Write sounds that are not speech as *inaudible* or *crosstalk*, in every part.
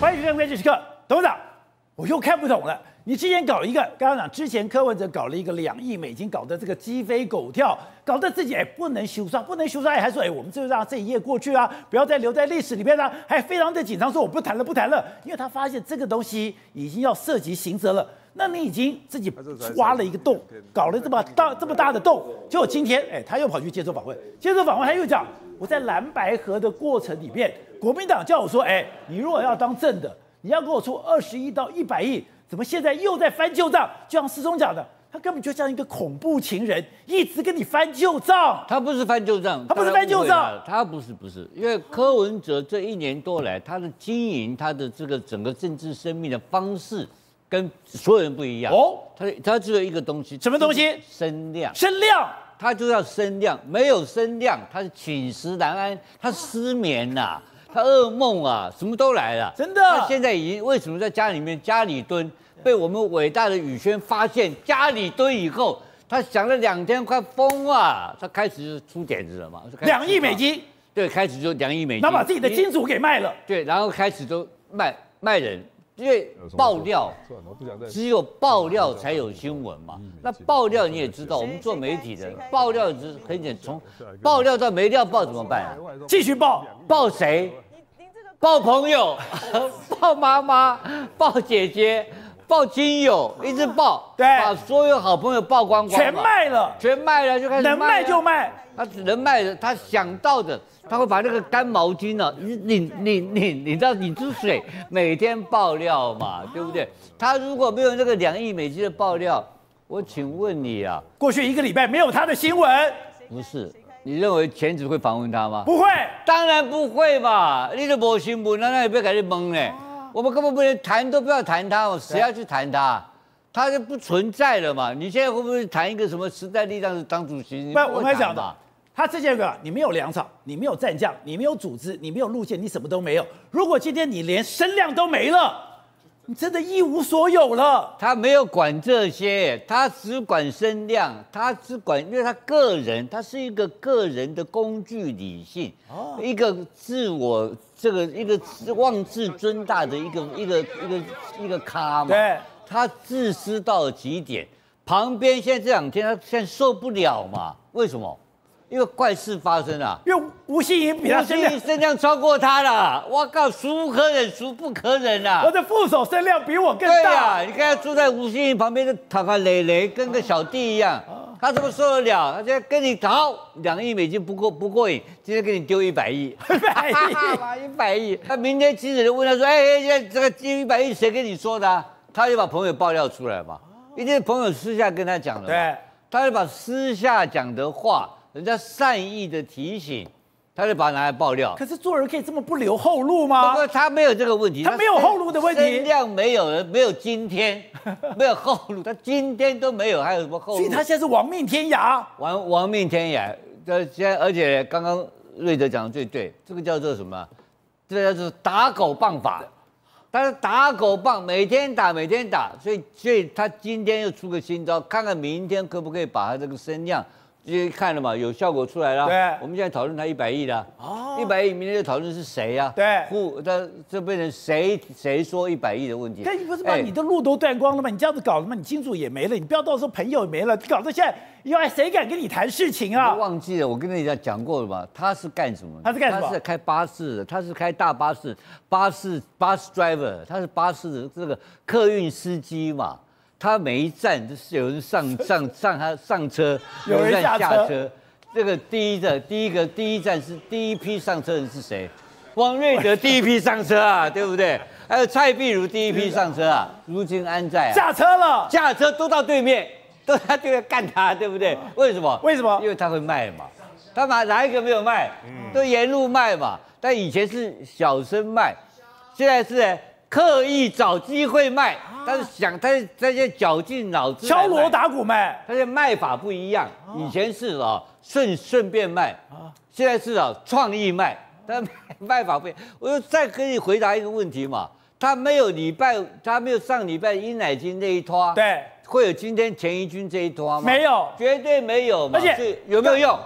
欢迎收看《关键时刻》，董事长，我又看不懂了。你之前搞一个，刚刚讲之前柯文哲搞了一个两亿美金，搞得这个鸡飞狗跳，搞得自己哎不能修缮，不能修缮，还说哎我们就让这一页过去啊，不要再留在历史里面了，还非常的紧张，说我不谈了，不谈了，因为他发现这个东西已经要涉及刑责了。那你已经自己挖了一个洞，搞了这么大这么大的洞，结果今天哎他又跑去接受访问，接受访问他又讲我在蓝白河的过程里面。国民党叫我说：“哎，你如果要当正的，你要给我出二十亿到一百亿，怎么现在又在翻旧账？就像师兄讲的，他根本就像一个恐怖情人，一直跟你翻旧账。他不是翻旧账，他不是翻旧账，他不是不是，因为柯文哲这一年多来，他的经营，他的这个整个政治生命的方式，跟所有人不一样。哦，他他只有一个东西，什么东西？声量，声量，他就要声量，没有声量，他是寝食难安，他失眠呐、啊。”他噩梦啊，什么都来了，真的。他现在已经为什么在家里面家里蹲？被我们伟大的宇轩发现家里蹲以后，他想了两天，快疯啊！他开始就出点子了嘛，两亿美金，对，开始就两亿美金，他把自己的金主给卖了，对，然后开始就卖卖人。因为爆料，只有爆料才有新闻嘛。那爆料你也知道，我们做媒体的爆料只是很简单，从爆料到没料爆怎么办啊？继续爆，爆谁？爆朋友，爆妈妈，爆姐姐，爆亲友，一直爆，对，把所有好朋友曝光光，全卖了，全卖了，就开始能卖就卖。他能卖的，他想到的。他会把那个干毛巾呢、啊？你你你你你知道你是谁？每天爆料嘛，对不对？他如果没有那个两亿美金的爆料，我请问你啊，过去一个礼拜没有他的新闻？不是，你认为前子会访问他吗？不会，当然不会嘛。你都没新闻，那那也不要给你蒙呢。我们根本不能谈，都不要谈他，谁要去谈他？他就不存在了嘛。你现在会不会谈一个什么时代力量的党主席？不，我们讲的。他这些个，你没有粮草，你没有战将，你没有组织，你没有路线，你什么都没有。如果今天你连声量都没了，你真的一无所有了。他没有管这些，他只管声量，他只管，因为他个人，他是一个个人的工具理性，哦，一个自我这个一个妄自尊大的一个一个一个一个咖嘛。对，他自私到了极点。旁边现在这两天他现在受不了嘛？为什么？因为怪事发生了，因为吴欣盈比他声量声量超过他了，我靠，孰不可忍，孰不可忍啊！我的副手声量比我更大。对啊，你看他住在吴欣怡旁边的塔卡蕾蕾，跟个小弟一样，他怎么受得了？他现在跟你逃两亿美金不过不过瘾，今天给你丢一百亿，一百亿，*laughs* 一百亿。他明天记者就问他说：“哎哎，现在这个丢一百亿谁跟你说的啊？”他就把朋友爆料出来嘛，一定是朋友私下跟他讲的。对，他就把私下讲的话。人家善意的提醒，他就把它拿来爆料。可是做人可以这么不留后路吗？不过他没有这个问题，他没有后路的问题。声量没有了，没有今天，*laughs* 没有后路，他今天都没有，还有什么后路？所以他现在是亡命天涯，亡亡命天涯。这现在，而且刚刚瑞德讲的最对，这个叫做什么？这个叫做打狗棒法。但是打狗棒，每天打，每天打。所以，所以他今天又出个新招，看看明天可不可以把他这个声量。直接看了嘛，有效果出来了。对，我们现在讨论他一百亿的。哦，一百亿，明天就讨论是谁呀？对，不，这这变成谁谁说一百亿的问题？但你不是把你的路都断光了吗？你这样子搞什么？你金主也没了，你不要到时候朋友也没了，搞到现在，以后谁敢跟你谈事情啊？忘记了，我跟你讲讲过了嘛？他是干什么？他是干什么？他是开巴士的，他是开大巴士，巴士巴士 driver，他是巴士的这个客运司机嘛。他每一站都是有人上上上他上车，有人下车。这个第一站，第一个第一站是第一批上车人是谁？王瑞德第一批上车啊，*laughs* 对不对？还有蔡碧如第一批上车啊，如今安在啊？下车了，下车都到对面，都他就要干他，对不对？为什么？为什么？因为他会卖嘛，他哪哪一个没有卖？都沿路卖嘛。但以前是小声卖，现在是。刻意找机会卖，但是想他这些绞尽脑汁敲锣打鼓卖，他的卖法不一样。以前是啊顺顺便卖，现在是啊创意卖，但卖法不一样。我就再跟你回答一个问题嘛，他没有礼拜，他没有上礼拜殷乃金那一拖，对，会有今天钱一军这一拖吗？没有，绝对没有嘛。而且有没有用？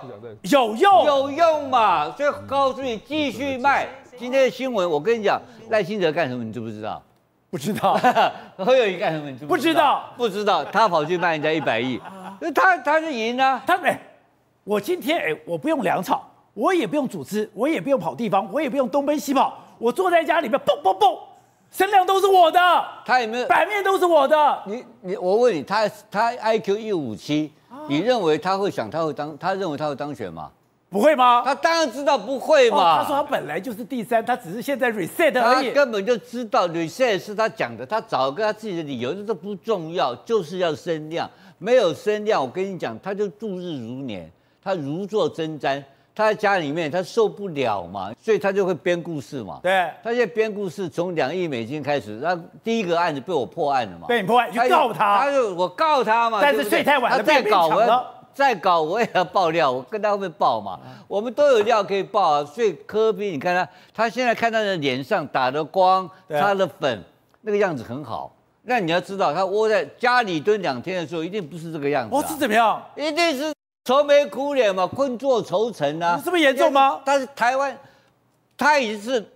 有用，有用嘛。所以告诉你，继续卖。今天的新闻，我跟你讲，赖清德干什么，你知不知道？不知道。*laughs* 侯友谊干什么，你知不知道？不知道。他跑去卖人家一百亿，*laughs* 他他是赢啊。他没，我今天哎，我不用粮草，我也不用组织，我也不用跑地方，我也不用东奔西跑，我坐在家里面，蹦蹦蹦，声量都是我的。他有没有？版面都是我的。你你，我问你，他他 IQ 一五七，你认为他会想他会当？他认为他会当选吗？不会吗？他当然知道不会嘛。哦、他说他本来就是第三，他只是现在 reset 而已。他根本就知道 reset 是他讲的，他找个他自己的理由，这都不重要，就是要声量。没有声量，我跟你讲，他就度日如年，他如坐针毡。他在家里面，他受不了嘛，所以他就会编故事嘛。对，他现在编故事，从两亿美金开始，那第一个案子被我破案了嘛。被你破案，就告他。他就我告他嘛。但是睡太晚了，他再搞我。再搞我也要爆料，我跟他后面爆嘛，我们都有料可以爆啊。所以柯比你看他，他现在看他的脸上打的光，擦的粉，那个样子很好。那你要知道，他窝在家里蹲两天的时候，一定不是这个样子。我是怎么样？一定是愁眉苦脸嘛，困坐愁城啊。这么严重吗？但是台湾，他已经是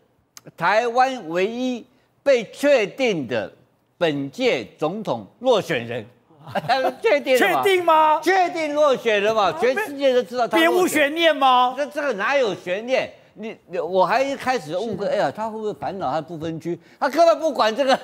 台湾唯一被确定的本届总统落选人。*laughs* 确定确定吗？确定落选了嘛？全世界都知道他。别无悬念吗？这这个哪有悬念？你我还一开始误会，哎呀，他会不会烦恼他不分区？他根本不管这个，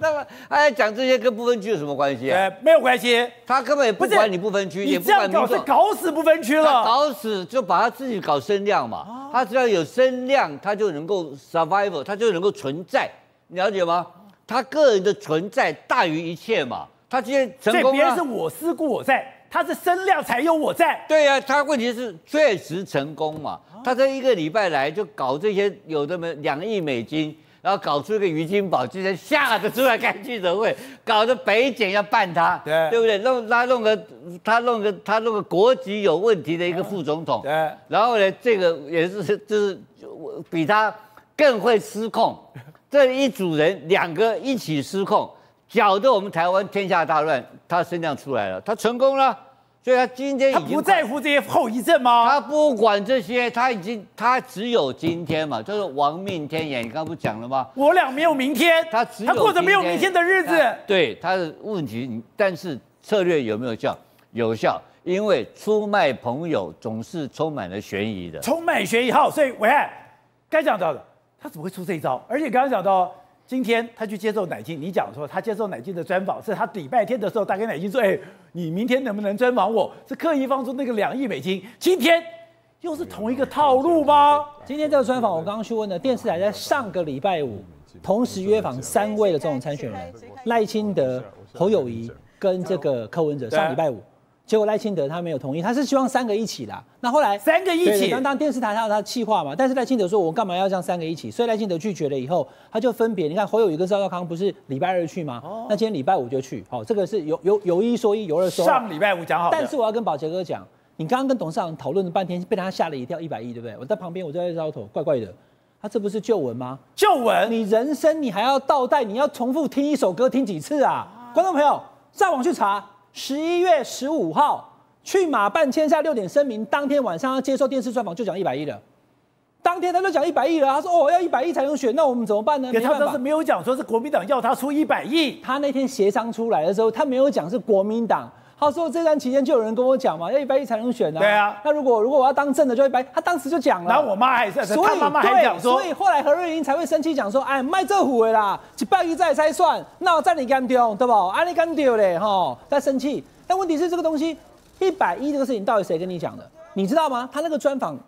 那 *laughs* 么他还讲这些跟不分区有什么关系啊？没有关系，他根本也不管你不分区，也不管搞是搞死不分区了，搞死就把他自己搞声量嘛。他只要有声量，他就能够 survival，他就能够存在，你了解吗？他个人的存在大于一切嘛。他今天成功了，所以别人是我思故我在，他是声量才有我在。对呀、啊，他问题是确实成功嘛？他这一个礼拜来就搞这些有这么两亿美金，然后搞出一个于金宝，今天吓得出来开记者会，搞得北检要办他，对对不对？弄他弄个他弄个他弄个国籍有问题的一个副总统，对。然后呢，这个也是就是比他更会失控，这一组人两个一起失控。搅得我们台湾天下大乱，他声量出来了，他成功了，所以他今天已经他不在乎这些后遗症吗？他不管这些，他已经他只有今天嘛，就是亡命天涯。你刚刚不讲了吗？我俩没有明天，他只有他过着没有明天的日子。对他的问题，但是策略有没有效？有效，因为出卖朋友总是充满了悬疑的，充满悬疑。好，所以暐瀚该讲到的，他怎么会出这一招？而且刚刚讲到。今天他去接受乃金，你讲说他接受乃金的专访，是他礼拜天的时候打给乃金说：“哎，你明天能不能专访我？”是刻意放出那个两亿美金。今天又是同一个套路吗？今天这个专访，我刚刚去问的电视台，在上个礼拜五同时约访三位的总统参选人赖清德、侯友谊跟这个柯文哲，上礼拜五。结果赖清德他没有同意，他是希望三个一起的。那后来三个一起，当当电视台他有他的企划嘛，但是赖清德说：“我干嘛要这样三个一起？”所以赖清德拒绝了以后，他就分别。你看侯友宜跟赵少康不是礼拜二去吗？哦、那今天礼拜五就去。好，这个是有有有一说一，有二说二。上礼拜五讲好。但是我要跟宝杰哥讲，你刚刚跟董事长讨论了半天，被他吓了一跳，一百亿对不对？我在旁边，我就在摇头，怪怪的。他这不是旧闻吗？旧闻，你人生你还要倒带，你要重复听一首歌听几次啊？啊观众朋友上网去查，十一月十五号。去马办签下六点声明，当天晚上要接受电视专访，就讲一百亿了。当天他就讲一百亿了，他说：“哦，要一百亿才能选，那我们怎么办呢？”他当时没有讲说是国民党要他出一百亿，他那天协商出来的时候，他没有讲是国民党。他说这段期间就有人跟我讲嘛，要一百一才能选啊。对啊，那如果如果我要当正的，就一百亿。他当时就讲了。然后我妈还是，所以他妈妈还讲说，所以后来何瑞英才会生气讲说：“哎，卖这虎的啦，一百一再才算，那我在你干丢对不？啊，你干丢嘞哈，在生气。但问题是这个东西。”一百一这个事情到底谁跟你讲的？你知道吗？他那个专访，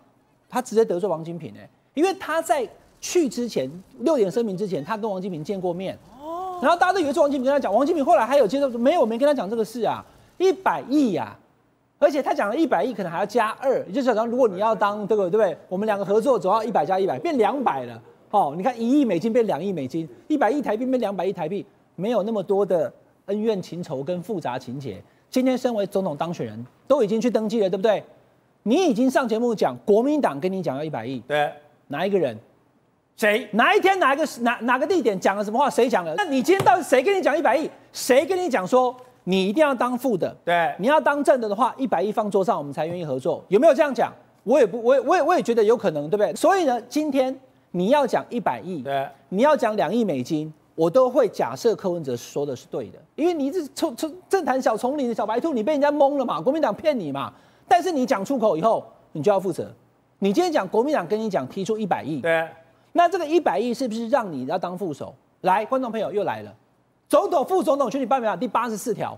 他直接得罪王金平哎，因为他在去之前六点声明之前，他跟王金平见过面哦，然后大家都以为是王金平跟他讲，王金平后来还有接受没有？我没跟他讲这个事啊，一百亿呀，而且他讲了一百亿可能还要加二，也就是讲如果你要当这个对不对？我们两个合作总要一百加一百变两百了哦，你看一亿美金变两亿美金，一百亿台币变两百亿台币，没有那么多的恩怨情仇跟复杂情节。今天身为总统当选人，都已经去登记了，对不对？你已经上节目讲，国民党跟你讲要一百亿，对，哪一个人？谁？哪一天？哪一个？哪哪个地点讲了什么话？谁讲了？那你今天到底谁跟你讲一百亿？谁跟你讲说你一定要当副的？对，你要当正的的话，一百亿放桌上，我们才愿意合作。有没有这样讲？我也不，我也，我也，我也觉得有可能，对不对？所以呢，今天你要讲一百亿，对，你要讲两亿美金，我都会假设柯文哲说的是对的，因为你是从从政坛小丛林的小白兔，你被人家蒙了嘛，国民党骗你嘛。但是你讲出口以后，你就要负责。你今天讲国民党跟你讲提出一百亿，对，那这个一百亿是不是让你要当副手？来，观众朋友又来了，总统、副总统选举办法第八十四条，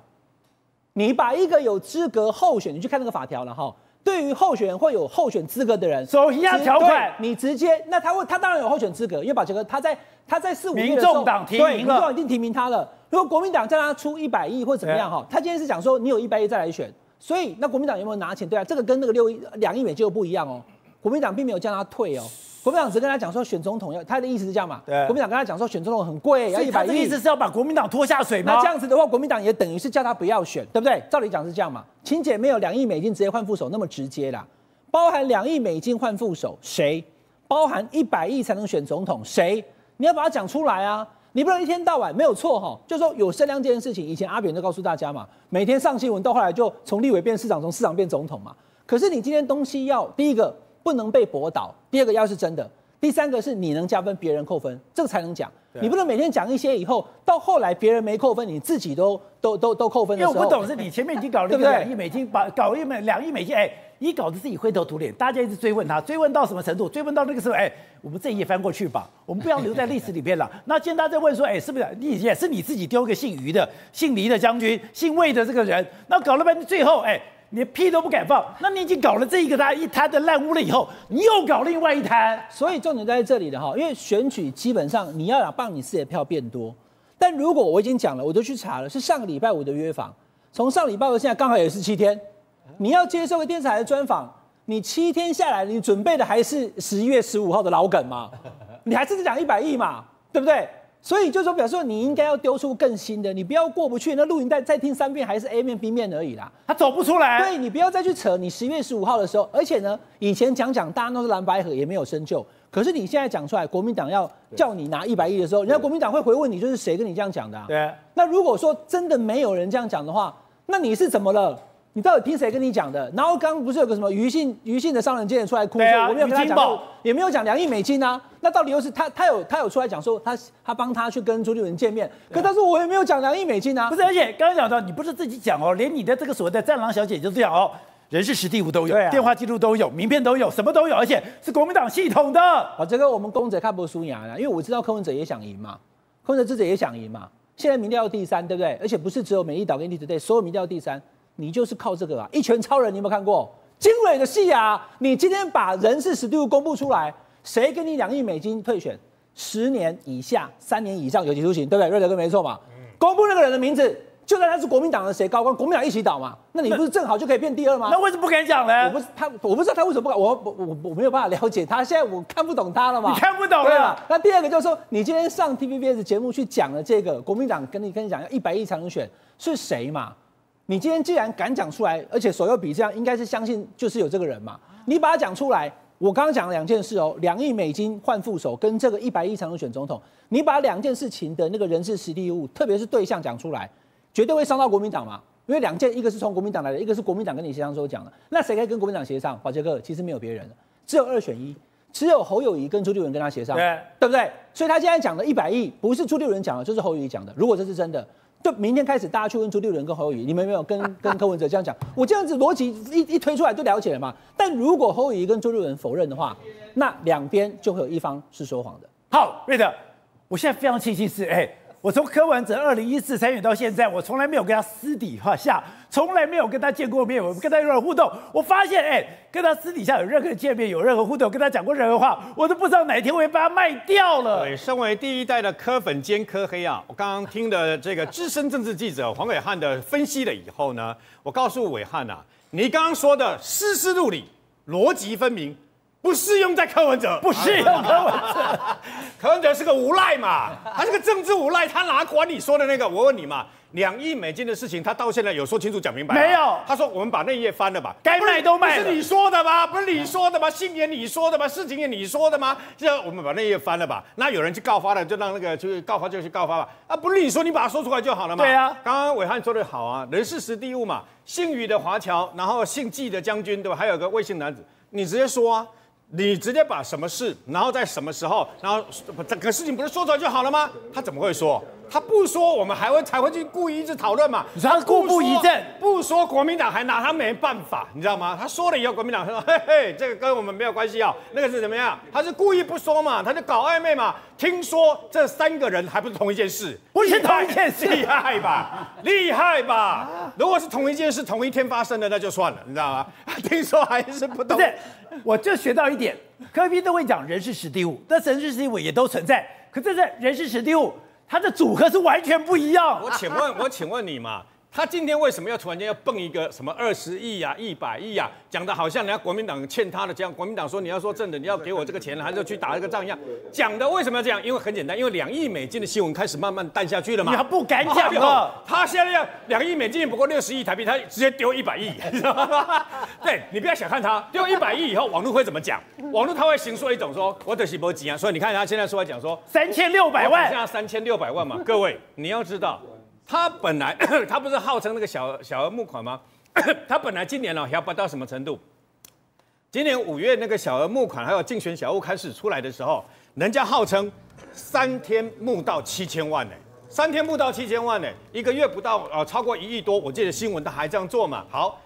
你把一个有资格候选，你去看那个法条了哈。对于候选人会有候选资格的人，走一样条款，你直接，那他会，他当然有候选资格，因为宝杰哥他在他在四五月的时候，民众党提名了，民众党已经提名他了。如果国民党叫他出一百亿或怎么样哈，他今天是讲说你有一百亿再来选，所以那国民党有没有拿钱？对啊，这个跟那个六亿两亿美金又不一样哦。国民党并没有叫他退哦，国民党只跟他讲说选总统要，他的意思是这样嘛？对，国民党跟他讲说选总统很贵，要一百亿，意思是要把国民党拖下水吗？那这样子的话，国民党也等于是叫他不要选，对不对？照理讲是这样嘛？亲姐没有两亿美金直接换副手那么直接啦，包含两亿美金换副手谁？包含一百亿才能选总统谁？你要把它讲出来啊！你不能一天到晚没有错哈，就说有声量这件事情，以前阿扁就告诉大家嘛，每天上新闻，到后来就从立委变市长，从市长变总统嘛。可是你今天东西要第一个。不能被驳倒。第二个要是真的，第三个是你能加分，别人扣分，这个才能讲。你不能每天讲一些以后，到后来别人没扣分，你自己都都都都扣分。因为我不懂是你前面已经搞了一个两亿美金，把搞一美两亿美金，哎，你搞得自己灰头土脸，大家一直追问他，追问到什么程度？追问到那个时候，哎，我们这一页翻过去吧，我们不要留在历史里面了。*laughs* 那现在在问说，哎，是不是你也是你自己丢个姓于的、姓黎的将军、姓魏的这个人？那搞了半天，最后，哎。你屁都不敢放，那你已经搞了这一个他一摊的烂污了以后，你又搞另外一摊，所以重点在这里的哈，因为选举基本上你要让帮你自己的票变多，但如果我已经讲了，我都去查了，是上个礼拜五的约访，从上礼拜五现在刚好也是七天，你要接受个电视台的专访，你七天下来，你准备的还是十一月十五号的老梗吗？你还是只讲一百亿嘛，对不对？所以就说，表示说你应该要丢出更新的，你不要过不去。那录影带再听三遍还是 A 面 B 面而已啦，他走不出来。对，你不要再去扯。你十月十五号的时候，而且呢，以前讲讲大家都是蓝白合，也没有深究。可是你现在讲出来，国民党要叫你拿一百亿的时候，人家国民党会回问你，就是谁跟你这样讲的啊？对。那如果说真的没有人这样讲的话，那你是怎么了？你到底听谁跟你讲的？然后刚刚不是有个什么余姓余姓的商人今天出来哭说，我没有跟他讲，也没有讲两亿美金啊。那到底又是他他有他有出来讲说他他帮他去跟朱立伦见面，可他说我也没有讲两亿美金啊。不是，而且刚刚讲到你不是自己讲哦，连你的这个所谓的战狼小姐就这样哦，人事实地物都有，电话记录都有，名片都有，什么都有，而且是国民党系统的。好，这个我们公者看不输赢啊，因为我知道柯文哲也想赢嘛，柯文哲自己也想赢嘛。现在民调第三，对不对？而且不是只有美丽岛跟立对，所有民调第三。你就是靠这个啊！一拳超人，你有没有看过经纬的戏啊？你今天把人事实地物公布出来，谁给你两亿美金退选？十年以下，三年以上有期徒刑，对不对？瑞德哥没错嘛？公布那个人的名字，就算他是国民党的谁高官，国民党一起倒嘛？那你不是正好就可以变第二吗？那为什么不敢讲呢？我不是他，我不知道他为什么不敢。我我我我没有办法了解他，现在我看不懂他了嘛？你看不懂了。对吧？那第二个就是说，你今天上 TVBS 节目去讲了这个国民党跟你跟你讲要一百亿才能选，是谁嘛？你今天既然敢讲出来，而且手又比这样，应该是相信就是有这个人嘛？你把它讲出来，我刚刚讲了两件事哦，两亿美金换副手，跟这个一百亿才能选总统，你把两件事情的那个人事实力物，特别是对象讲出来，绝对会伤到国民党嘛？因为两件，一个是从国民党来的，一个是国民党跟你协商时候讲的，那谁可以跟国民党协商？保杰哥，其实没有别人，只有二选一，只有侯友谊跟朱立伦跟他协商，对，对不对？所以他现在讲的一百亿，不是朱立伦讲的，就是侯友谊讲的。如果这是真的。就明天开始，大家去问朱立伦跟侯友宜，你们有没有跟 *laughs* 跟柯文哲这样讲？我这样子逻辑一一推出来就了解了嘛。但如果侯友宜跟朱立伦否认的话，那两边就会有一方是说谎的。好，瑞德，我现在非常庆幸是，哎。我从柯文哲二零一四参选到现在，我从来没有跟他私底下，从来没有跟他见过面，我跟他有任何互动。我发现，哎，跟他私底下有任何见面，有任何互动，跟他讲过任何话，我都不知道哪一天我会把他卖掉了。对，身为第一代的柯粉兼柯黑啊，我刚刚听的这个资深政治记者黄伟汉的分析了以后呢，我告诉伟汉啊，你刚刚说的丝丝入里，逻辑分明。不适用在柯文哲，不适用柯文哲。柯文哲是个无赖嘛，*laughs* 他是个政治无赖，他哪管你说的那个？我问你嘛，两亿美金的事情，他到现在有说清楚讲明白？没有。他说我们把那页翻了吧，该卖都卖了。不是你说的吗？不是你说的吗？信也你说的吗？事情也你说的吗？现在我们把那页翻了吧，那有人去告发了，就让那个去告发就去告发吧。啊，不是你说，你把它说出来就好了嘛。对啊。刚刚伟汉说的好啊，人事实地物嘛，姓余的华侨，然后姓纪的将军，对吧？还有个魏姓男子，你直接说啊。你直接把什么事，然后在什么时候，然后整个事情不是说出来就好了吗？他怎么会说？他不说，我们还会才会去故意一直讨论嘛？你说他故布疑阵，不说国民党还拿他没办法，你知道吗？他说了以后，国民党说：“ *laughs* 嘿嘿，这个跟我们没有关系啊，那个是怎么样？他是故意不说嘛，他就搞暧昧嘛。听说这三个人还不是同一件事，不是同一件事，厉害 *laughs* 吧？厉害吧？如果是同一件事，同一天发生的，那就算了，你知道吗？*laughs* 听说还是不懂。不是，我就学到一点，柯比都会讲人事时地物，但人事史蒂夫也都存在，可这是人事时地物。它的组合是完全不一样。我请问，我请问你嘛，他今天为什么要突然间要蹦一个什么二十亿呀、一百亿呀，讲的好像人家国民党欠他的这样。国民党说你要说真的，你要给我这个钱，还是要去打这个仗一样。讲的为什么要这样？因为很简单，因为两亿美金的新闻开始慢慢淡下去了嘛。你还不敢讲了？他现在要两亿美金不过六十亿台币，他直接丢一百亿，知道吗？对，你不要小看他，丢一百亿以后，网络会怎么讲？网络他会形塑一种说，我得是波及啊，所以你看他现在出来讲说三千六百万，现在三千六百万嘛。各位，你要知道，他本来 *coughs* 他不是号称那个小小额募款吗？*coughs* 他本来今年呢、哦、要不到什么程度？今年五月那个小额募款还有竞选小物开始出来的时候，人家号称三天募到七千万呢，三天募到七千万呢，一个月不到呃超过一亿多，我记得新闻他还这样做嘛。好。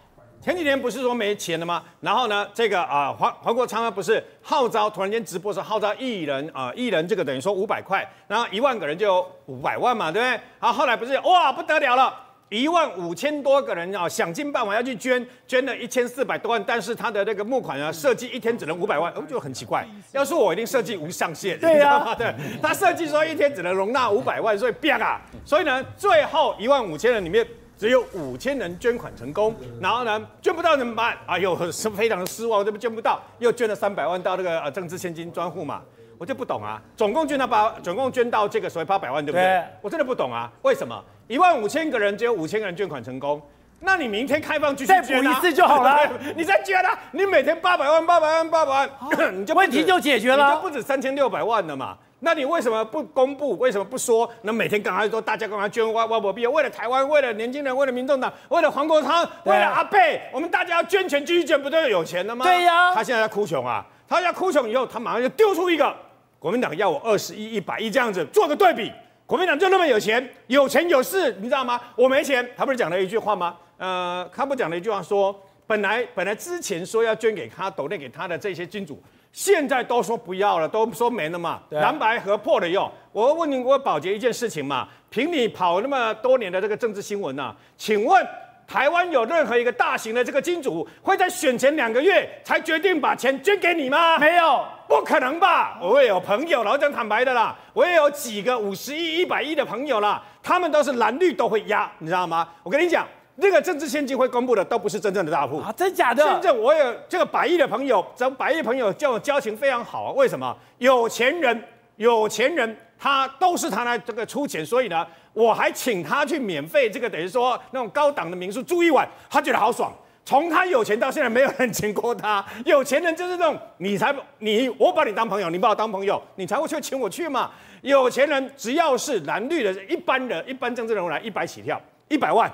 前几天不是说没钱了吗？然后呢，这个啊黄黄国昌呢不是号召突然间直播说号召一人啊一人这个等于说五百块，然后一万个人就有五百万嘛，对不对？然后后来不是哇不得了了，一万五千多个人啊想尽办法要去捐，捐了一千四百多万，但是他的那个募款啊设计一天只能五百万，我就很奇怪。要是我一定设计无上限，对呀、啊，对，*laughs* 他设计说一天只能容纳五百万，所以变啊，所以呢最后一万五千人里面。只有五千人捐款成功，然后呢，捐不到怎么办？哎呦，是 *laughs* 非常的失望，这不捐不到，又捐了三百万到那个呃政治现金专户嘛，我就不懂啊，总共捐到八，总共捐到这个所谓八百万，对不对？我真的不懂啊，为什么一万五千个人只有五千个人捐款成功？那你明天开放继续捐、啊、再补一次就好了，*laughs* 你再捐啊，你每天八百万、八百万、八百万，哦、*coughs* 你就问题就解决了，你就不止三千六百万了嘛。那你为什么不公布？为什么不说？那每天赶快说，大家干嘛捐，挖挖我币，为了台湾，为了年轻人，为了民众党，为了黄国昌，为了阿贝，我们大家要捐钱继续捐，不都有钱了吗？对呀、啊。他现在在哭穷啊，他要哭穷以后，他马上就丢出一个国民党要我二十亿、一百亿这样子做个对比，国民党就那么有钱，有钱有势，你知道吗？我没钱，他不是讲了一句话吗？呃，他不讲了一句话说，本来本来之前说要捐给他，抖内给他的这些金主。现在都说不要了，都说没了嘛。蓝、啊、白合破了用。我问你，我保洁一件事情嘛，凭你跑那么多年的这个政治新闻呐、啊，请问台湾有任何一个大型的这个金主会在选前两个月才决定把钱捐给你吗？没有，不可能吧？我也有朋友，老讲坦白的啦，我也有几个五十亿、一百亿的朋友啦，他们都是蓝绿都会压，你知道吗？我跟你讲。那个政治献金会公布的都不是真正的大户啊，真假的？真正我有这个百亿的朋友，这百亿朋友叫我交情非常好啊。为什么？有钱人，有钱人他都是他来这个出钱，所以呢，我还请他去免费这个等于说那种高档的民宿住一晚，他觉得好爽。从他有钱到现在，没有人请过他。有钱人就是那种你才你我把你当朋友，你把我当朋友，你才会去请我去嘛。有钱人只要是蓝绿的一般人一般政治人物来，一百起跳，一百万。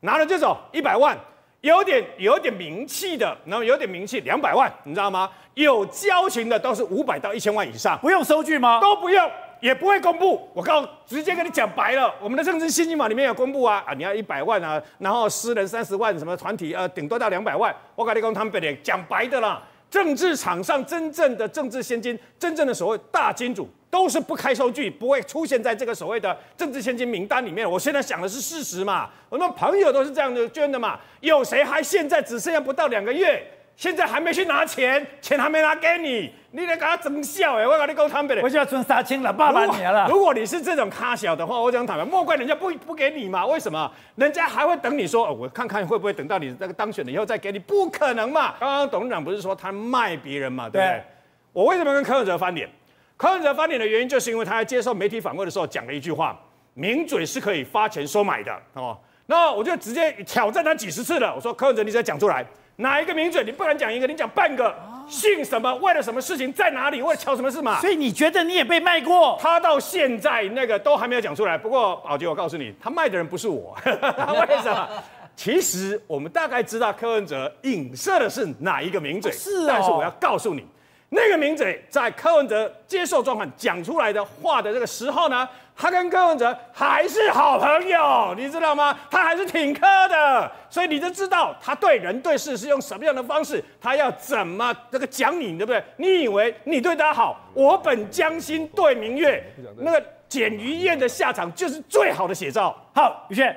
拿了就走，一百万，有点有点名气的，然后有点名气，两百万，你知道吗？有交情的都是五百到一千万以上，不用收据吗？都不用，也不会公布。我告，直接跟你讲白了，我们的政治信息网里面有公布啊啊，你要一百万啊，然后私人三十万，什么团体呃，顶多到两百万。我跟你讲，他们讲白的啦，政治场上真正的政治现金，真正的所谓大金主。都是不开收据，不会出现在这个所谓的政治现金名单里面。我现在想的是事实嘛，我们朋友都是这样的捐的嘛。有谁还现在只剩下不到两个月，现在还没去拿钱，钱还没拿给你，你得给他增笑哎！我跟你讲坦白的，我就要存三千了，爸爸年了。如果你是这种咖小的话，我讲坦白，莫怪人家不不给你嘛。为什么？人家还会等你说，哦、我看看会不会等到你那个当选了以后再给你？不可能嘛。刚刚董事长不是说他卖别人嘛，对不对？对我为什么跟柯文哲翻脸？柯文哲翻脸的原因，就是因为他在接受媒体访问的时候讲了一句话：“名嘴是可以发钱收买的。”哦，那我就直接挑战他几十次了。我说：“柯文哲，你再讲出来，哪一个名嘴？你不敢讲一个，你讲半个。姓什么？为了什么事情？在哪里？为了巧什么事嘛？”所以你觉得你也被卖过？他到现在那个都还没有讲出来。不过宝杰，我告诉你，他卖的人不是我。*laughs* 为什么？其实我们大概知道柯文哲影射的是哪一个名嘴。是啊。但是我要告诉你。那个名嘴在柯文哲接受专访讲出来的话的这个时候呢，他跟柯文哲还是好朋友，你知道吗？他还是挺柯的，所以你就知道他对人对事是用什么样的方式，他要怎么这个讲你，对不对？你以为你对他好，我本将心对明月，那个简于晏的下场就是最好的写照。好，宇轩，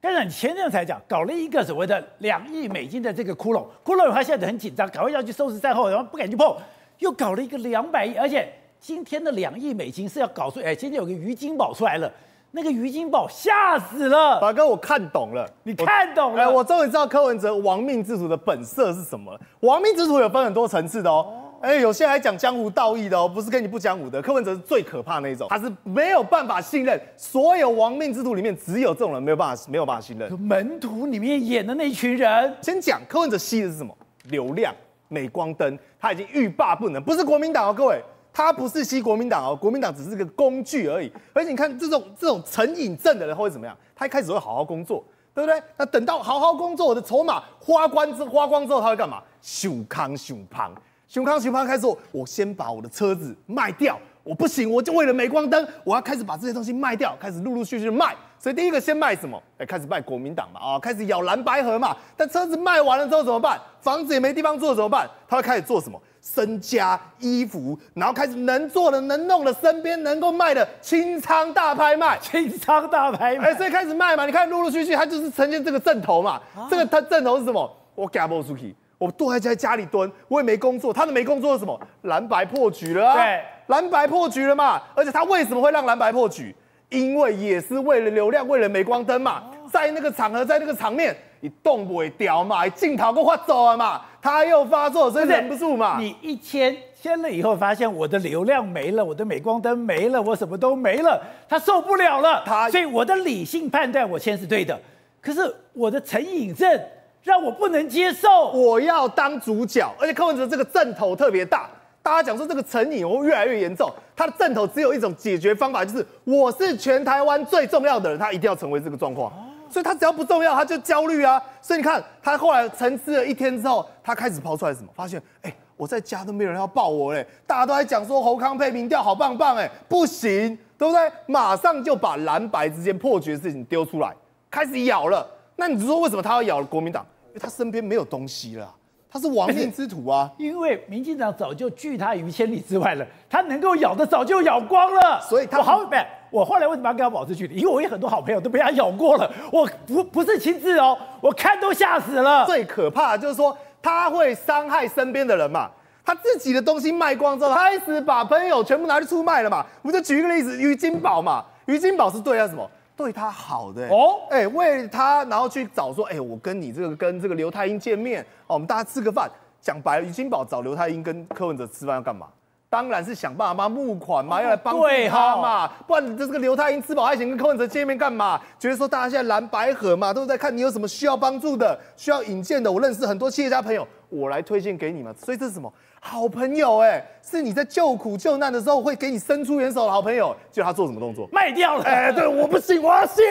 刚才你前阵才讲搞了一个所谓的两亿美金的这个窟窿，窟窿他现在很紧张，赶快要去收拾善后，然后不敢去碰。又搞了一个两百亿，而且今天的两亿美金是要搞出，哎，今天有个于金宝出来了，那个于金宝吓死了。宝哥，我看懂了，你看懂了，哎，我终于知道柯文哲亡命之徒的本色是什么了。亡命之徒有分很多层次的哦，哎，有些还讲江湖道义的哦，不是跟你不讲武德。柯文哲是最可怕那一种，他是没有办法信任，所有亡命之徒里面只有这种人没有办法没有办法信任。门徒里面演的那一群人，先讲柯文哲吸的是什么？流量。镁光灯，他已经欲罢不能，不是国民党哦，各位，他不是吸国民党哦，国民党只是个工具而已。而且你看这种这种成瘾症的人会怎么样？他一开始会好好工作，对不对？那等到好好工作，我的筹码花光之花光之后，他会干嘛？熊康熊胖，熊康熊胖开始，我先把我的车子卖掉。我不行，我就为了镁光灯，我要开始把这些东西卖掉，开始陆陆续续卖。所以第一个先卖什么？哎，开始卖国民党嘛，啊，开始咬蓝白河嘛。但车子卖完了之后怎么办？房子也没地方住怎么办？他会开始做什么？身家、衣服，然后开始能做的、能弄的，身边能够卖的清仓大拍卖，清仓大拍卖。哎，所以开始卖嘛。你看陆陆续续，他就是呈现这个阵头嘛。啊、这个他阵头是什么？我给不出去，我躲在家里蹲，我也没工作。他的没工作是什么？蓝白破局了啊。对。蓝白破局了嘛？而且他为什么会让蓝白破局？因为也是为了流量，为了镁光灯嘛。在那个场合，在那个场面，你动不会掉嘛，镜头给发走了嘛。他又发作，所以忍不住嘛。你一签签了以后，发现我的流量没了，我的镁光灯没了，我什么都没了，他受不了了。他所以我的理性判断，我签是对的。可是我的成瘾症让我不能接受，我要当主角，而且柯文哲这个阵头特别大。大家讲说这个成瘾会越来越严重，他的阵头只有一种解决方法，就是我是全台湾最重要的人，他一定要成为这个状况。所以他只要不重要，他就焦虑啊。所以你看，他后来沉思了一天之后，他开始抛出来什么？发现，哎、我在家都没有人要抱我嘞，大家都在讲说侯康配民调好棒棒，哎，不行，对不对？马上就把蓝白之间破局的事情丢出来，开始咬了。那你说为什么他要咬了国民党？因为他身边没有东西了。他是亡命之徒啊！*laughs* 因为民进党早就拒他于千里之外了，他能够咬的早就咬光了。所以他，我好，不，我后来为什么要跟他保持距离？因为我有很多好朋友都被他咬过了。我不不是亲自哦，我看都吓死了。最可怕的就是说他会伤害身边的人嘛。他自己的东西卖光之后，开始把朋友全部拿去出卖了嘛。我们就举一个例子，于金宝嘛，于金宝是对他什么？对他好的、欸、哦，哎、欸，为他然后去找说，哎、欸，我跟你这个跟这个刘太英见面，哦，我们大家吃个饭。讲白了，于金宝找刘太英跟柯文哲吃饭要干嘛？当然是想办法帮募款嘛，要来帮助他嘛。不然你这个刘太英吃饱还想跟柯文哲见面干嘛？觉得说大家现在蓝白合嘛，都在看你有什么需要帮助的、需要引荐的。我认识很多企业家朋友，我来推荐给你们。所以这是什么？好朋友哎、欸，是你在救苦救难的时候会给你伸出援手的好朋友。就他做什么动作？卖掉了。哎，对，我不信，我要信，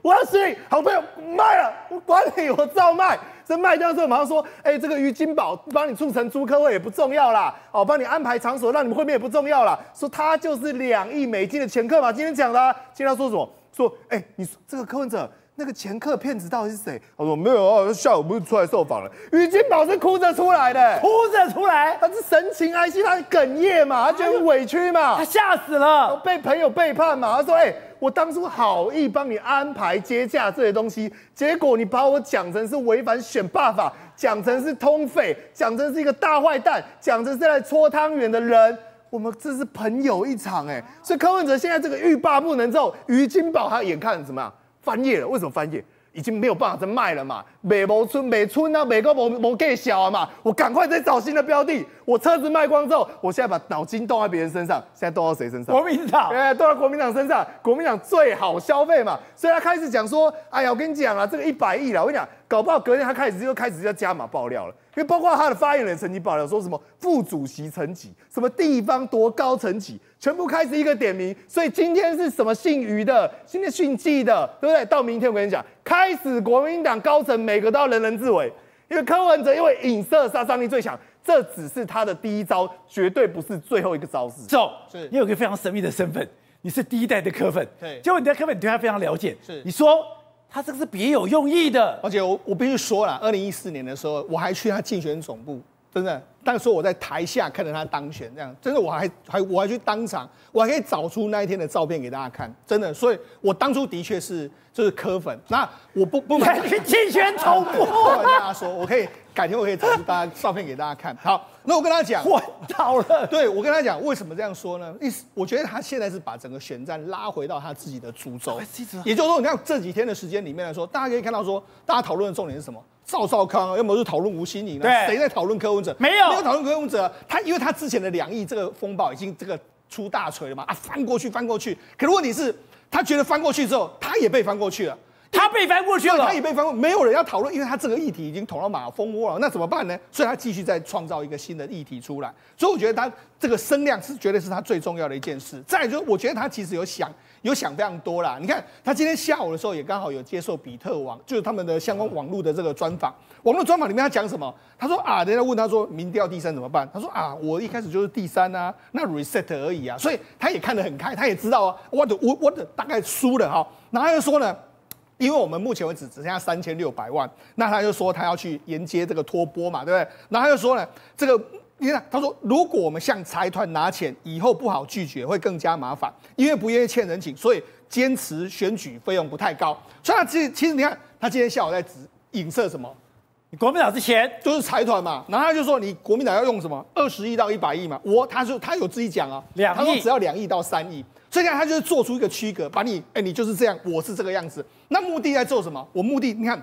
我要信。好朋友卖了，我管你，我照卖。这卖掉之后，马上说，哎，这个于金宝帮你促成租客位也不重要啦，哦，帮你安排场所让你们会面也不重要啦。说他就是两亿美金的前客嘛。今天讲的、啊，今天他说什么？说，哎，你说这个柯文哲。那个前客骗子到底是谁？他说没有啊，下午不是出来受访了。于金宝是哭着出来的，哭着出来，他是神情哀戚，他是哽咽嘛，他觉得很委屈嘛，他吓死了，被朋友背叛嘛。他说：“哎、欸，我当初好意帮你安排接驾这些东西，结果你把我讲成是违反选罢法，讲成是通匪，讲成是一个大坏蛋，讲成是来搓汤圆的人。我们这是朋友一场哎、欸。所以柯文哲现在这个欲罢不能之后，于金宝他眼看怎么样？”翻页了，为什么翻页？已经没有办法再卖了嘛，卖无村，美村啊，卖个无无计小啊嘛，我赶快再找新的标的。我车子卖光之后，我现在把脑筋动在别人身上，现在动到谁身上？国民党，哎，动到国民党身上，国民党最好消费嘛，所以他开始讲说，哎呀，我跟你讲啊，这个一百亿了，我跟你讲，搞不好隔天他开始就开始要加码爆料了。因为包括他的发言人曾经爆料说什么副主席层级，什么地方多高层级，全部开始一个点名。所以今天是什么姓余的，今天姓纪的，对不对？到明天我跟你讲，开始国民党高层每个都要人人自危，因为柯文哲因为影射杀伤力最强，这只是他的第一招，绝对不是最后一个招式。走，是你有个非常神秘的身份，你是第一代的柯粉。对结果你在柯粉，你对他非常了解。是你说他这个是别有用意的。而且我我必须说了，二零一四年的时候，我还去他竞选总部，真的，当时我在台下看着他当选，这样，真的，我还还我还去当场，我还可以找出那一天的照片给大家看，真的，所以我当初的确是就是磕粉。那我不不瞒 *laughs* 你竞选总部，我跟大家说，我可以改天我可以找出大家照片给大家看。好，那我跟他讲，我倒了。对，我跟他讲，为什么这样说呢？意思，我觉得他现在是把整个选战拉回到他自己的主轴，也就是说，你看这几天的时间里面来说，大家可以看到说，大家讨论的重点是什么？赵少康啊，要么是讨论吴欣颖呢？谁在讨论柯文哲？没有，没有讨论柯文哲。他因为他之前的两亿这个风暴已经这个出大锤了嘛，啊，翻过去翻过去。可是问题是，他觉得翻过去之后，他也被翻过去了。他被翻过去了，他也被翻过，没有人要讨论，因为他这个议题已经捅到马蜂窝了，那怎么办呢？所以他继续再创造一个新的议题出来。所以我觉得他这个声量是绝对是他最重要的一件事。再来就是，我觉得他其实有想有想非常多啦。你看他今天下午的时候也刚好有接受比特网，就是他们的相关网络的这个专访。网络专访里面他讲什么？他说啊，人家问他说民调第三怎么办？他说啊，我一开始就是第三啊，那 reset 而已啊。所以他也看得很开，他也知道啊，我的我我的大概输了哈。然后又说呢。因为我们目前为止只剩下三千六百万，那他就说他要去沿接这个托波嘛，对不对？然后他就说呢，这个你看，他说如果我们向财团拿钱，以后不好拒绝，会更加麻烦，因为不愿意欠人情，所以坚持选举费用不太高。所以他其实其实你看，他今天下午在指影射什么？你国民党之前就是财团嘛，然后他就说你国民党要用什么二十亿到一百亿嘛，我他说他有自己讲啊，两亿，他说只要两亿到三亿。所以看他就是做出一个区隔，把你，哎、欸，你就是这样，我是这个样子。那目的在做什么？我目的，你看，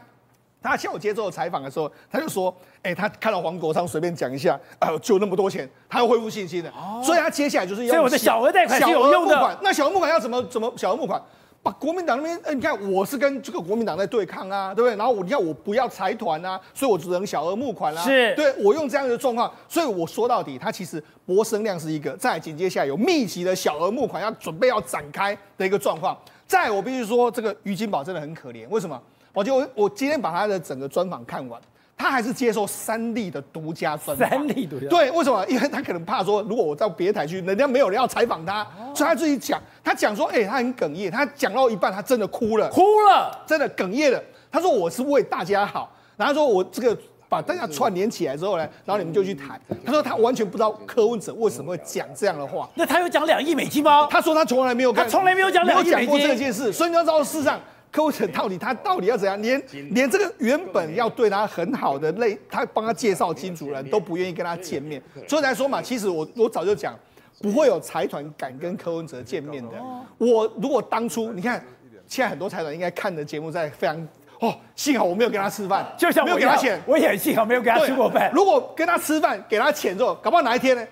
他下午接受采访的时候，他就说，哎、欸，他看到黄国昌随便讲一下，啊、呃，就那么多钱，他要恢复信心的。哦、所以他接下来就是要。所以我的小额贷款是有用的。小额募款，那小额募款要怎么怎么小额募款？把国民党那边，哎、欸，你看我是跟这个国民党在对抗啊，对不对？然后我你看我不要财团啊，所以我只能小额募款啦、啊。是，对我用这样的状况，所以我说到底，他其实博声量是一个，再紧接下来有密集的小额募款要准备要展开的一个状况。再我必须说，这个于金宝真的很可怜，为什么？我就我今天把他的整个专访看完。他还是接受三立的独家专访，三立独家对，为什么？因为他可能怕说，如果我到别台去，人家没有人要采访他，哦、所以他自己讲。他讲说，哎、欸，他很哽咽，他讲到一半，他真的哭了，哭了，真的哽咽了。他说我是为大家好，然后说我这个把大家串联起来之后呢，然后你们就去谈。他说他完全不知道柯文哲为什么会讲这样的话。那他有讲两亿美金吗？他说他从来没有，他从来没有讲两亿美金，过这件事。所以你要知道，事实上。柯文哲到底他到底要怎样？连连这个原本要对他很好的类，他帮他介绍金主人都不愿意跟他见面。所以来说嘛，其实我我早就讲，不会有财团敢跟柯文哲见面的。我如果当初你看，现在很多财团应该看的节目在非常哦，幸好我没有跟他吃饭，就像我没有给他钱，我也幸好没有给他吃过饭。如果跟他吃饭，给他钱之后，搞不好哪一天呢，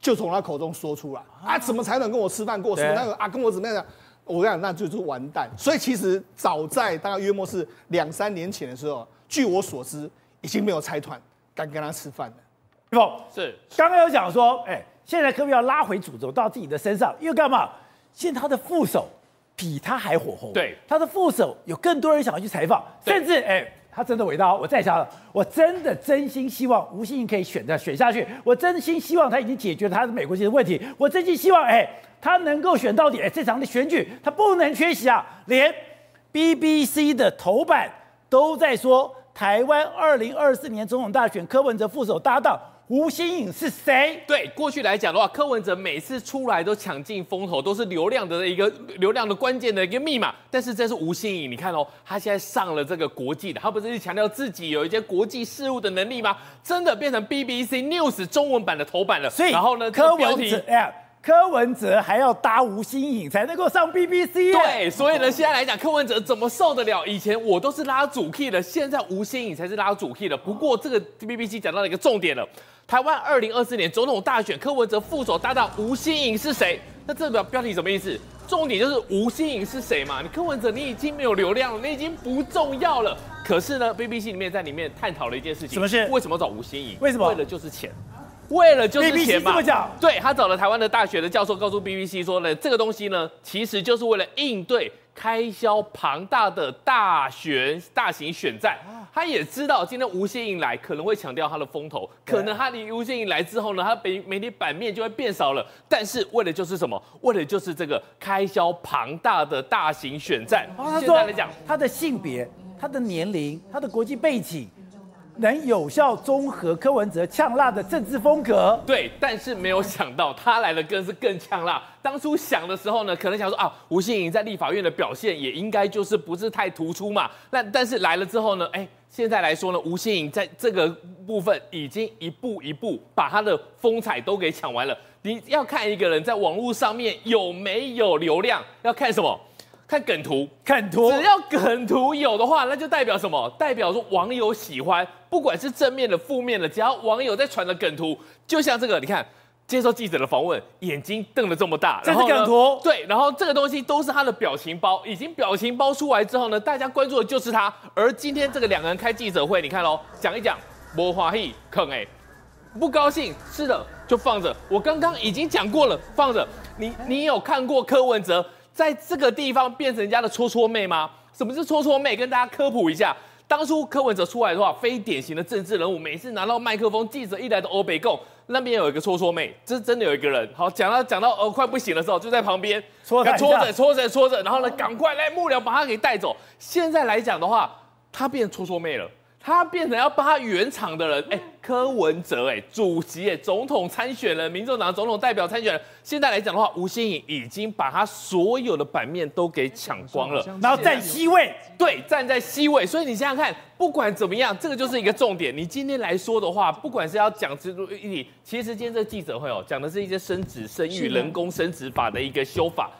就从他口中说出来啊，怎么才能跟我吃饭过？什么那个啊，跟我怎么样？我跟你讲，那就是完蛋。所以其实早在大概约莫是两三年前的时候，据我所知，已经没有财团敢跟他吃饭了。是不是，刚刚有讲说，哎，现在可不可以要拉回主轴到自己的身上？因为干嘛？现在他的副手比他还火红。对，他的副手有更多人想要去采访，甚至哎，他真的伟大。我再想，我真的真心希望吴欣盈可以选的选下去。我真心希望他已经解决了他的美国籍的问题。我真心希望，哎。他能够选到底，哎，这场的选举他不能缺席啊！连 BBC 的头版都在说，台湾二零二四年总统大选，柯文哲副手搭档吴新颖是谁？对，过去来讲的话，柯文哲每次出来都抢尽风头，都是流量的一个流量的关键的一个密码。但是这是吴新颖，你看哦，他现在上了这个国际的，他不是强调自己有一些国际事务的能力吗？真的变成 BBC News 中文版的头版了。所以，然后呢，柯文哲哎。柯文哲还要搭吴欣颖才能够上 BBC，对，所以呢，现在来讲，柯文哲怎么受得了？以前我都是拉主 key 的，现在吴欣颖才是拉主 key 的。不过这个 BBC 讲到了一个重点了，台湾二零二四年总统大选，柯文哲副手搭档吴欣颖是谁？那这个标题什么意思？重点就是吴欣颖是谁嘛？你柯文哲你已经没有流量了，你已经不重要了。可是呢，BBC 里面在里面探讨了一件事情，什么事？为什么找吴欣颖？为什么？为了就是钱。为了就是钱嘛，对，他找了台湾的大学的教授，告诉 BBC 说呢，这个东西呢，其实就是为了应对开销庞大的大选大型选战。他也知道今天吴欣盈来可能会抢掉他的风头，可能他离吴欣盈来之后呢，他媒媒体版面就会变少了。但是为了就是什么？为了就是这个开销庞大的大型选战。现在来讲，他的性别、他的年龄、他的国际背景。能有效综合柯文哲呛辣的政治风格，对，但是没有想到他来的更是更呛辣。当初想的时候呢，可能想说啊，吴欣颖在立法院的表现也应该就是不是太突出嘛。那但是来了之后呢，哎，现在来说呢，吴欣颖在这个部分已经一步一步把他的风采都给抢完了。你要看一个人在网络上面有没有流量，要看什么？看梗图，梗图，只要梗图有的话，那就代表什么？代表说网友喜欢，不管是正面的、负面的，只要网友在传的梗图，就像这个，你看接受记者的访问，眼睛瞪得这么大，这是梗图，对，然后这个东西都是他的表情包，已经表情包出来之后呢，大家关注的就是他。而今天这个两个人开记者会，你看喽，讲一讲，没欢喜，坑哎，不高兴，是的，就放着。我刚刚已经讲过了，放着。你你有看过柯文哲？在这个地方变成人家的戳戳妹吗？什么是戳戳妹？跟大家科普一下。当初柯文哲出来的话，非典型的政治人物，每次拿到麦克风，记者一来的欧北共那边有一个戳戳妹，这是真的有一个人。好，讲到讲到呃快不行的时候，就在旁边戳着戳着戳着戳着，然后呢，赶快来幕僚把他给带走。现在来讲的话，他变戳戳妹了。他变成要帮他圆场的人，哎、欸，柯文哲，哎，主席，哎，总统参选人，民众党总统代表参选人。现在来讲的话，吴欣颖已经把他所有的版面都给抢光了，然后站 C 位，对，站在 C 位。所以你想想看，不管怎么样，这个就是一个重点。你今天来说的话，不管是要讲制度议题，其实今天这个记者会哦，讲的是一些生殖、生育、人工生殖法的一个修法。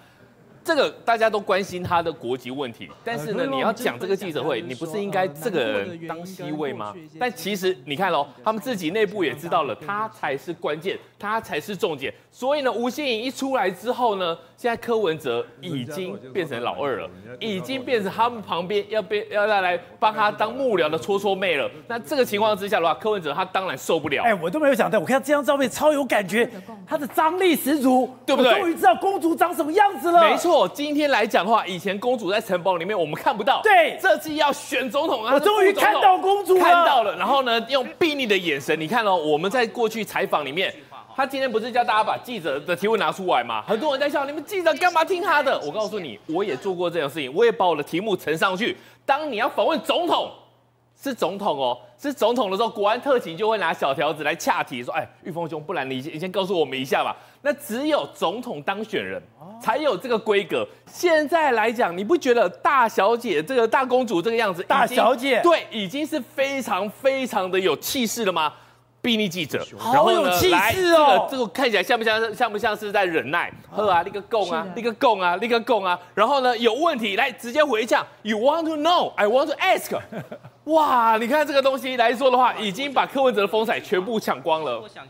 这个大家都关心他的国籍问题，但是呢，你要讲这个记者会，你不是应该这个人当 C 位吗？但其实你看喽，他们自己内部也知道了，他才是关键，他才是重点。所以呢，吴欣颖一出来之后呢，现在柯文哲已经变成老二了，已经变成他们旁边要被要再来帮他当幕僚的戳戳妹了。那这个情况之下的话，柯文哲他当然受不了。哎，我都没有想到，我看到这张照片超有感觉，他的张力十足，对不对？终于知道公主长什么样子了。没错。今天来讲的话，以前公主在城堡里面我们看不到，对，这次要选总统啊，我终于看到公主了，看到了，然后呢，用睥睨的眼神，你看哦，我们在过去采访里面，他今天不是叫大家把记者的提问拿出来吗？很多人在笑，你们记者干嘛听他的？我告诉你，我也做过这样的事情，我也把我的题目呈上去。当你要访问总统，是总统哦，是总统的时候，国安特勤就会拿小条子来岔题，说，哎，玉峰兄，不然你你先告诉我们一下吧。那只有总统当选人才有这个规格。现在来讲，你不觉得大小姐这个大公主这个样子，大小姐对，已经是非常非常的有气势了吗？秘密记者，好有气势哦，这个这个看起来像不像像不像是在忍耐？呵啊，立个供啊，立个供啊，立个供啊。然后呢，有问题来直接回呛。You want to know? I want to ask. *laughs* 哇，你看这个东西来说的话，已经把柯文哲的风采全部抢光了。我想